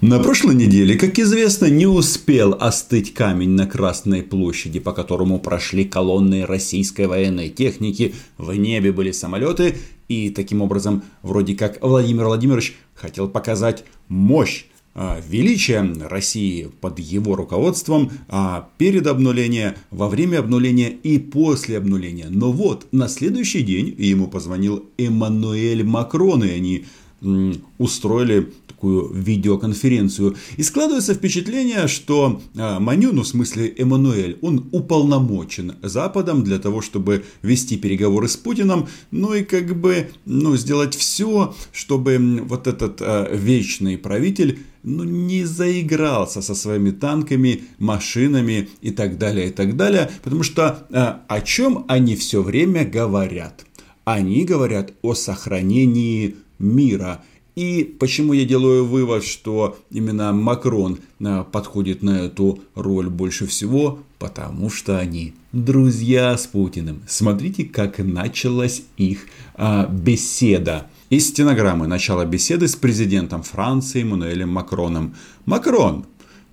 На прошлой неделе, как известно, не успел остыть камень на Красной площади, по которому прошли колонны российской военной техники, в небе были самолеты, и таким образом, вроде как Владимир Владимирович хотел показать мощь а, величие России под его руководством а перед обнулением, во время обнуления и после обнуления. Но вот на следующий день ему позвонил Эммануэль Макрон, и они устроили такую видеоконференцию. И складывается впечатление, что а, Маню, ну в смысле Эммануэль, он уполномочен Западом для того, чтобы вести переговоры с Путиным, ну и как бы ну, сделать все, чтобы вот этот а, вечный правитель ну, не заигрался со своими танками, машинами и так далее, и так далее. Потому что а, о чем они все время говорят? Они говорят о сохранении мира. И почему я делаю вывод, что именно Макрон а, подходит на эту роль больше всего? Потому что они друзья с Путиным. Смотрите, как началась их а, беседа. Из стенограммы начала беседы с президентом Франции Мануэлем Макроном. «Макрон,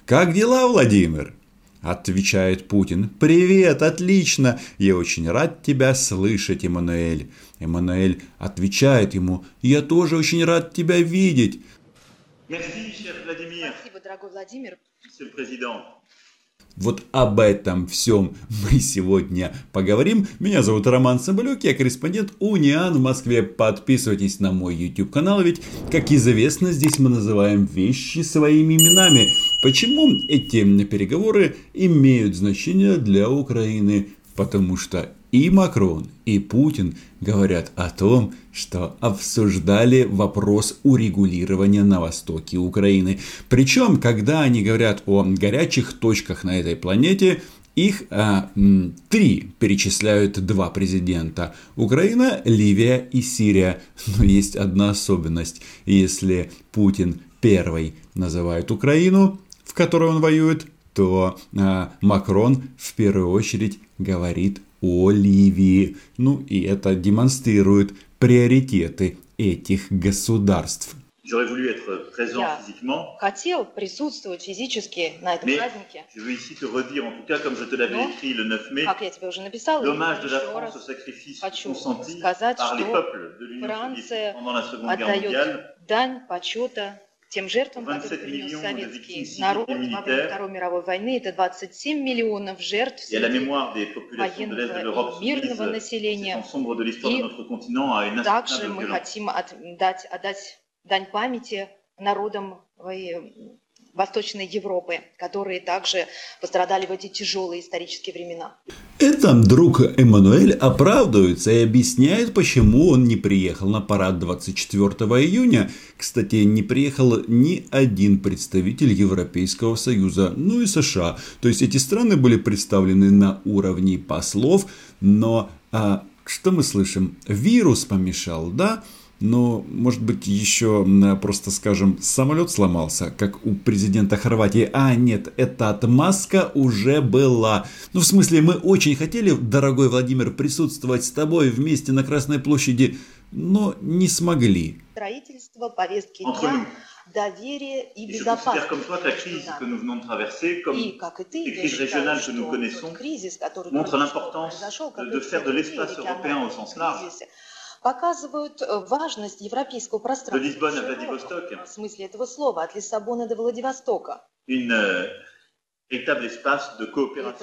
как дела, Владимир?» Отвечает Путин. «Привет, отлично! Я очень рад тебя слышать, Эммануэль». Эммануэль отвечает ему. «Я тоже очень рад тебя видеть». Спасибо, дорогой Владимир. Вот об этом всем мы сегодня поговорим. Меня зовут Роман Соболюк, я корреспондент Униан в Москве. Подписывайтесь на мой YouTube канал, ведь, как известно, здесь мы называем вещи своими именами. Почему эти переговоры имеют значение для Украины? Потому что и Макрон, и Путин говорят о том, что обсуждали вопрос урегулирования на востоке Украины. Причем, когда они говорят о горячих точках на этой планете, их а, три перечисляют два президента. Украина, Ливия и Сирия. Но есть одна особенность. Если Путин первый называет Украину, в которой он воюет, то а, Макрон в первую очередь говорит о Ливии. Ну и это демонстрирует приоритеты этих государств. Я хотел присутствовать физически на этом Mais празднике. Je veux ici te redire, en tout cas, comme je te l'avais Но, écrit le 9 mai, как я тебе уже написал, l'hommage de la еще France раз au sacrifice хочу consenti сказать, par les что peuples de l'Union Франция soviétique pendant la Seconde Guerre mondiale. отдает дань почета тем жертвам, 27 которые принес советский народ во время. Второй мировой войны. Это 27 миллионов жертв среди военного и мирного ces населения. И Также мы хотим отдать, отдать дань памяти народам э, Восточной Европы, которые также пострадали в эти тяжелые исторические времена. Это друг Эммануэль оправдывается и объясняет, почему он не приехал на парад 24 июня. Кстати, не приехал ни один представитель Европейского Союза, ну и США. То есть эти страны были представлены на уровне послов, но а, что мы слышим? Вирус помешал, да? Но, может быть, еще просто, скажем, самолет сломался, как у президента Хорватии. А, нет, эта отмазка уже была. Ну, в смысле, мы очень хотели, дорогой Владимир, присутствовать с тобой вместе на Красной площади, но не смогли. Строительство, повестки Entre дня, nous. доверие и безопасность. toi que la crise que nous venons de traverser, comme И, как и ты, les я crises считаю, régionales que что nous connaissons, тот кризис, который произошел, как de и faire de все l'espace показывают э, важность европейского пространства. de Lisbonne à В смысле этого слова, от Лиссабона до Владивостока. une Это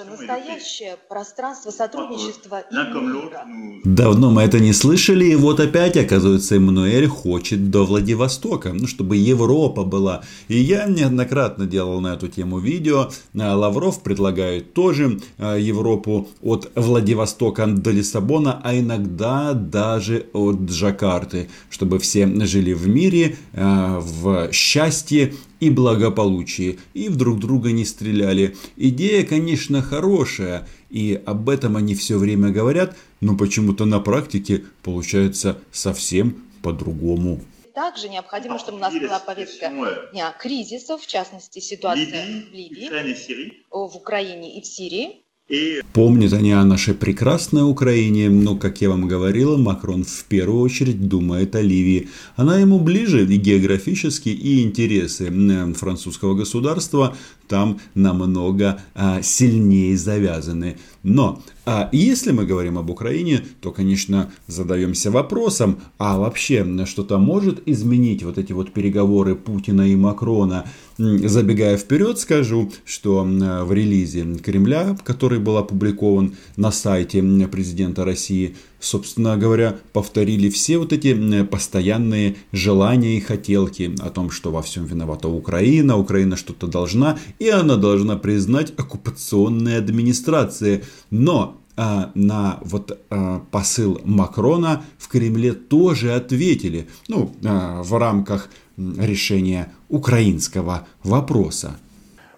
настоящее пространство сотрудничества и мира. Давно мы это не слышали, и вот опять, оказывается, Эммануэль хочет до Владивостока, ну, чтобы Европа была. И я неоднократно делал на эту тему видео. А Лавров предлагает тоже а, Европу от Владивостока до Лиссабона, а иногда даже от Джакарты, чтобы все жили в мире, а, в счастье и благополучии, и в друг друга не стреляли. Идея, конечно, хорошая, и об этом они все время говорят, но почему-то на практике получается совсем по-другому. Также необходимо, чтобы у нас была повестка дня кризисов, в частности, ситуация Libye, в Ливии, в Украине и в Сирии. Et Помнят они о нашей прекрасной Украине, но, как я вам говорил, Макрон в первую очередь думает о Ливии. Она ему ближе и географически, и интересы м, французского государства там намного а, сильнее завязаны. Но а если мы говорим об Украине, то, конечно, задаемся вопросом, а вообще что-то может изменить вот эти вот переговоры Путина и Макрона? Забегая вперед, скажу, что в релизе Кремля, который был опубликован на сайте президента России, собственно говоря, повторили все вот эти постоянные желания и хотелки о том, что во всем виновата Украина, Украина что-то должна, и она должна признать оккупационные администрации. Но а, на вот а, посыл Макрона в Кремле тоже ответили, ну, а, в рамках решения украинского вопроса.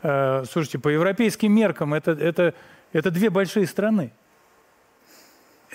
Э, Слушайте, по европейским меркам это, это, это две большие страны.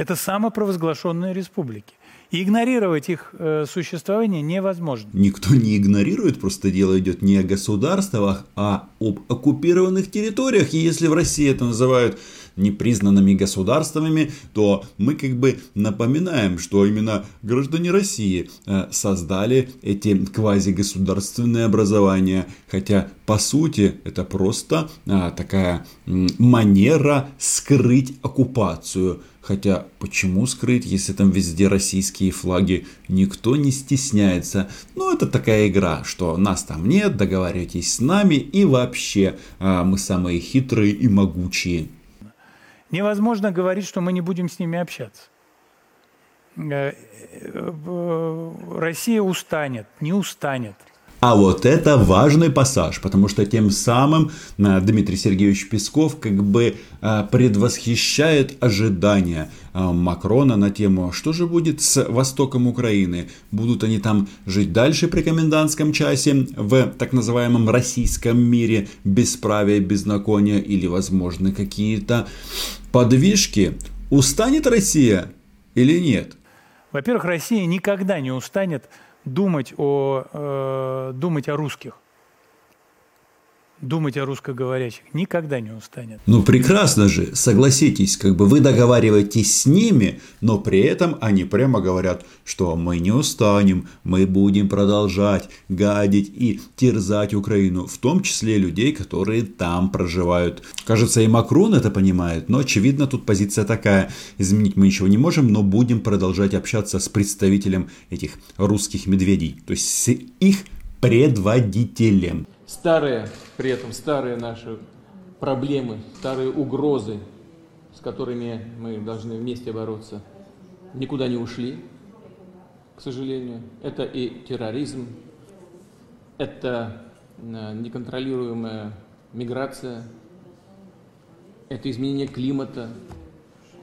Это самопровозглашенные республики. И игнорировать их э, существование невозможно. Никто не игнорирует, просто дело идет не о государствах, а об оккупированных территориях. И если в России это называют непризнанными государствами, то мы как бы напоминаем, что именно граждане России э, создали эти квазигосударственные образования. Хотя, по сути, это просто а, такая манера скрыть оккупацию. Хотя, почему скрыть, если там везде российские флаги? Никто не стесняется. Ну, это такая игра, что нас там нет, договаривайтесь с нами, и вообще а, мы самые хитрые и могучие. Невозможно говорить, что мы не будем с ними общаться. Э, э, Россия устанет, не устанет. А вот это важный пассаж, потому что тем самым а, Дмитрий Сергеевич Песков как бы а, предвосхищает ожидания а, Макрона на тему, что же будет с востоком Украины. Будут они там жить дальше при комендантском часе в так называемом российском мире бесправия, беззакония или возможны какие-то подвижки. Устанет Россия или нет? Во-первых, Россия никогда не устанет думать о, э, думать о русских. Думать о русскоговорящих никогда не устанет. Ну прекрасно же, согласитесь, как бы вы договариваетесь с ними, но при этом они прямо говорят, что мы не устанем, мы будем продолжать гадить и терзать Украину, в том числе людей, которые там проживают. Кажется, и Макрон это понимает, но очевидно тут позиция такая, изменить мы ничего не можем, но будем продолжать общаться с представителем этих русских медведей, то есть с их предводителем. старые, при этом старые наши проблемы, старые угрозы, с которыми мы должны вместе бороться, никуда не ушли, к сожалению. Это и терроризм, это э, неконтролируемая миграция, это изменение климата,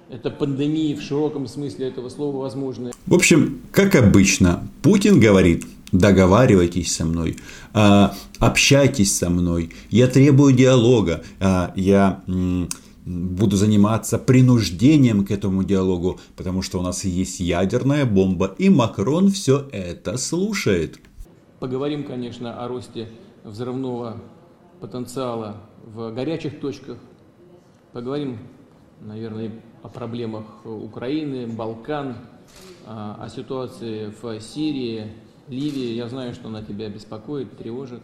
это пандемии в широком смысле этого слова возможны. В общем, как обычно, Путин говорит, договаривайтесь со мной, а, общайтесь со мной, я требую диалога, а, я буду заниматься принуждением к этому диалогу, потому что у нас есть ядерная бомба, и Макрон все это слушает. Поговорим, конечно, о росте взрывного потенциала в горячих точках. Поговорим, наверное, о проблемах Украины, Балкан, а, о ситуации в Сирии, Ливии. Я знаю, что она тебя беспокоит, тревожит.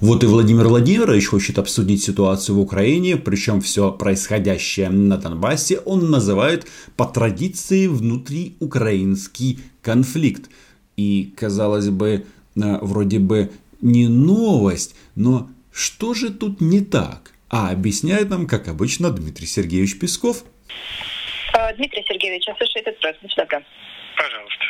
Вот и Владимир Владимирович хочет обсудить ситуацию в Украине, причем все происходящее на Донбассе он называет по традиции внутриукраинский конфликт. И, казалось бы, э, вроде бы не новость, но что же тут не так? А объясняет нам, как обычно, Дмитрий Сергеевич Песков. Э, Дмитрий Сергеевич, я слышу этот вопрос. Добры. Пожалуйста.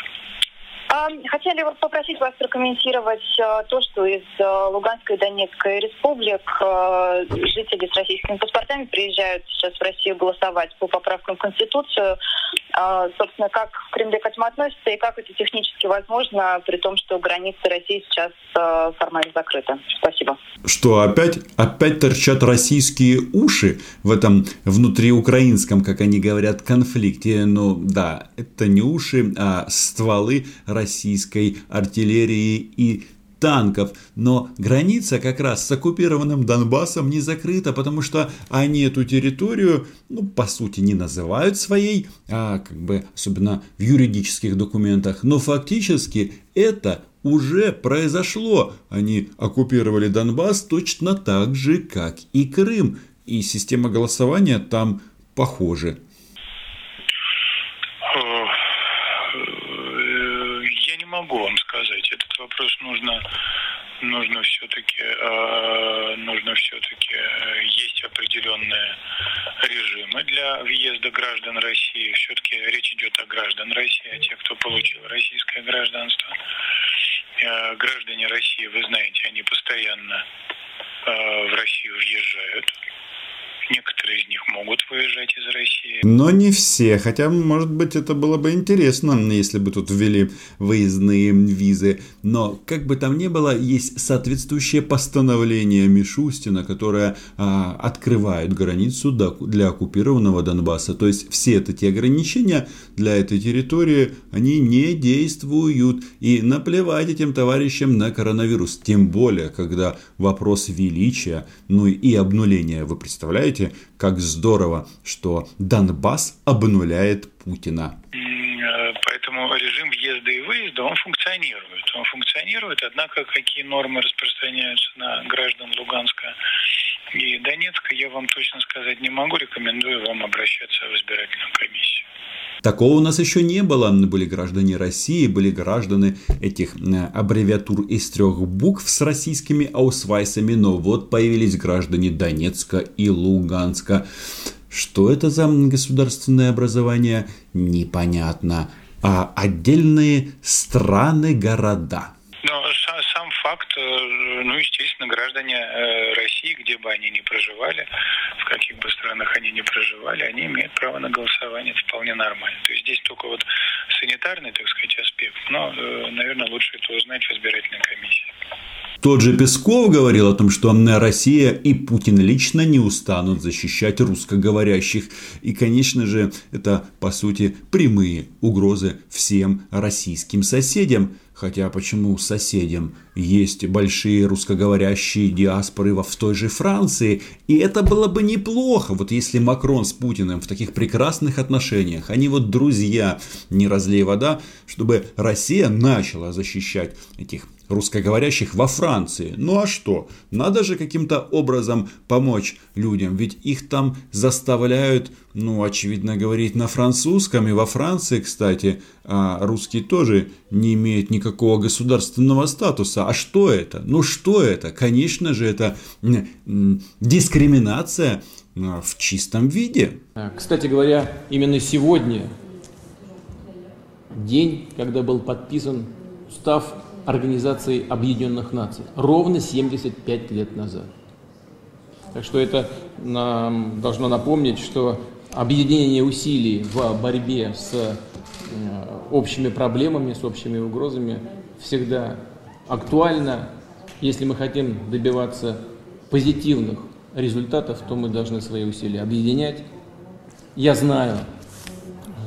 Хотели попросить вас прокомментировать э, то, что из э, Луганской и Донецкой республик э, жители с российскими паспортами приезжают сейчас в Россию голосовать по поправкам в Конституцию. Собственно, как в Кремле к этому относится и как это технически возможно, при том, что границы России сейчас формально закрыты. Спасибо. Что опять, опять торчат российские уши в этом внутриукраинском, как они говорят, конфликте. Ну да, это не уши, а стволы российской артиллерии и танков. Но граница как раз с оккупированным Донбассом не закрыта, потому что они эту территорию, ну, по сути, не называют своей, а как бы, особенно в юридических документах, но фактически это уже произошло. Они оккупировали Донбасс точно так же, как и Крым. И система голосования там похожа. могу сказать. Этот вопрос нужно нужно все-таки э, нужно все-таки э, есть определенные режимы для въезда граждан России. Все-таки речь идет о граждан России, о тех, кто получил российское гражданство. Э, граждане России, вы знаете, они постоянно в Россию въезжают. Некоторые из них могут выезжать из России. Но не все. Хотя, может быть, это было бы интересно, если бы тут ввели выездные визы. Но, как бы там ни было, есть соответствующее постановление Мишустина, которое а, открывает границу для оккупированного Донбасса. То есть, все эти ограничения для этой территории, они не действуют. И наплевать этим товарищам на коронавирус. Тем более, когда вопрос величия, ну и обнуления, вы представляете, Представляете, как здорово, что Донбасс обнуляет Путина. Э, поэтому режим въезда и выезда, он функционирует. Он функционирует, однако какие нормы распространяются на граждан Луганска и Донецка, я вам точно сказать не могу. Рекомендую вам обращаться в избирательную комиссию. Такого у нас еще не было. Были граждане России, были граждане этих э, аббревиатур из трех букв с российскими аусвайсами, но вот появились граждане Донецка и Луганска. Что это за государственное образование, непонятно. А отдельные страны-города – факт, э, ну, естественно, граждане э, России, где бы они ни проживали, в каких бы странах они ни проживали, они имеют право на голосование, это вполне нормально. То есть здесь только вот санитарный, так сказать, аспект, но, э, наверное, лучше это узнать в избирательной комиссии. Тот же Песков говорил о том, что Россия и Путин лично не устанут защищать русскоговорящих. И, конечно же, это, по сути, прямые угрозы всем российским соседям. Хотя почему соседям? Есть большие русскоговорящие диаспоры в той же Франции. И это было бы неплохо, вот если Макрон с Путиным в таких прекрасных отношениях, они вот друзья, не разлей вода, чтобы Россия начала защищать этих русскоговорящих во Франции. Ну а что? Надо же каким-то образом помочь людям, ведь их там заставляют, ну, очевидно, говорить на французском. И во Франции, кстати, а русские тоже не имеют никакого государственного статуса. А что это? Ну что это? Конечно же, это дискриминация а, в чистом виде. Кстати говоря, именно сегодня день, когда был подписан устав Организации Объединенных Наций. Ровно 75 лет назад. Так что это нам должно напомнить, что объединение усилий в борьбе с э, общими проблемами, с общими угрозами всегда актуально. Если мы хотим добиваться позитивных результатов, то мы должны свои усилия объединять. Я знаю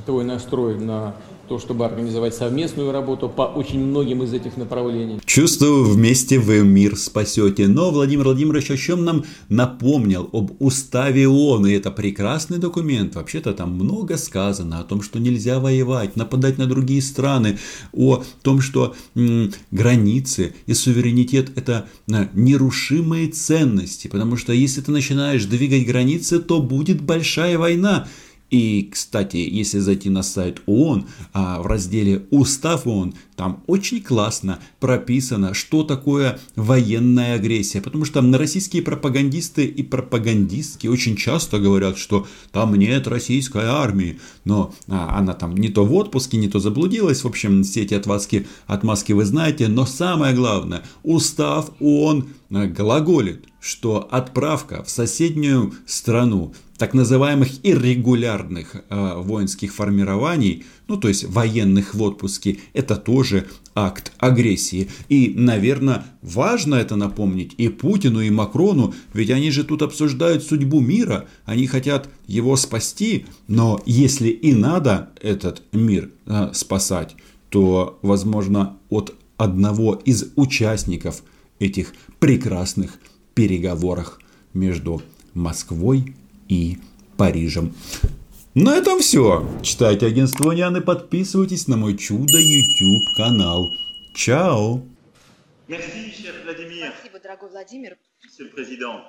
твой настрой на то, чтобы организовать совместную работу по очень многим из этих направлений. Чувствую, вместе вы мир спасете. Но Владимир Владимирович о чем нам напомнил? Об уставе ООН. И это прекрасный документ. Вообще-то там много сказано о том, что нельзя воевать, нападать на другие страны, о том, что м, границы и суверенитет это а, нерушимые ценности. Потому что если ты начинаешь двигать границы, то будет большая война. И, кстати, если зайти на сайт ООН, а в разделе «Устав ООН», там очень классно прописано, что такое военная агрессия. Потому что российские пропагандисты и пропагандистки очень часто говорят, что там нет российской армии. Но а, она там не то в отпуске, не то заблудилась. В общем, все эти отмазки, отмазки вы знаете. Но самое главное, устав ООН глаголит, что отправка в соседнюю страну так называемых иррегулярных э, воинских формирований, ну то есть военных в отпуске, это тоже акт агрессии. И, наверное, важно это напомнить и Путину, и Макрону, ведь они же тут обсуждают судьбу мира, они хотят его спасти, но если и надо этот мир э, спасать, то, возможно, от одного из участников этих прекрасных переговорах между Москвой и Парижем. На этом все. Читайте агентство Няны, подписывайтесь на мой чудо YouTube канал. Чао! Merci, cher Vladimir, Спасибо, дорогой Владимир. Monsieur le Président.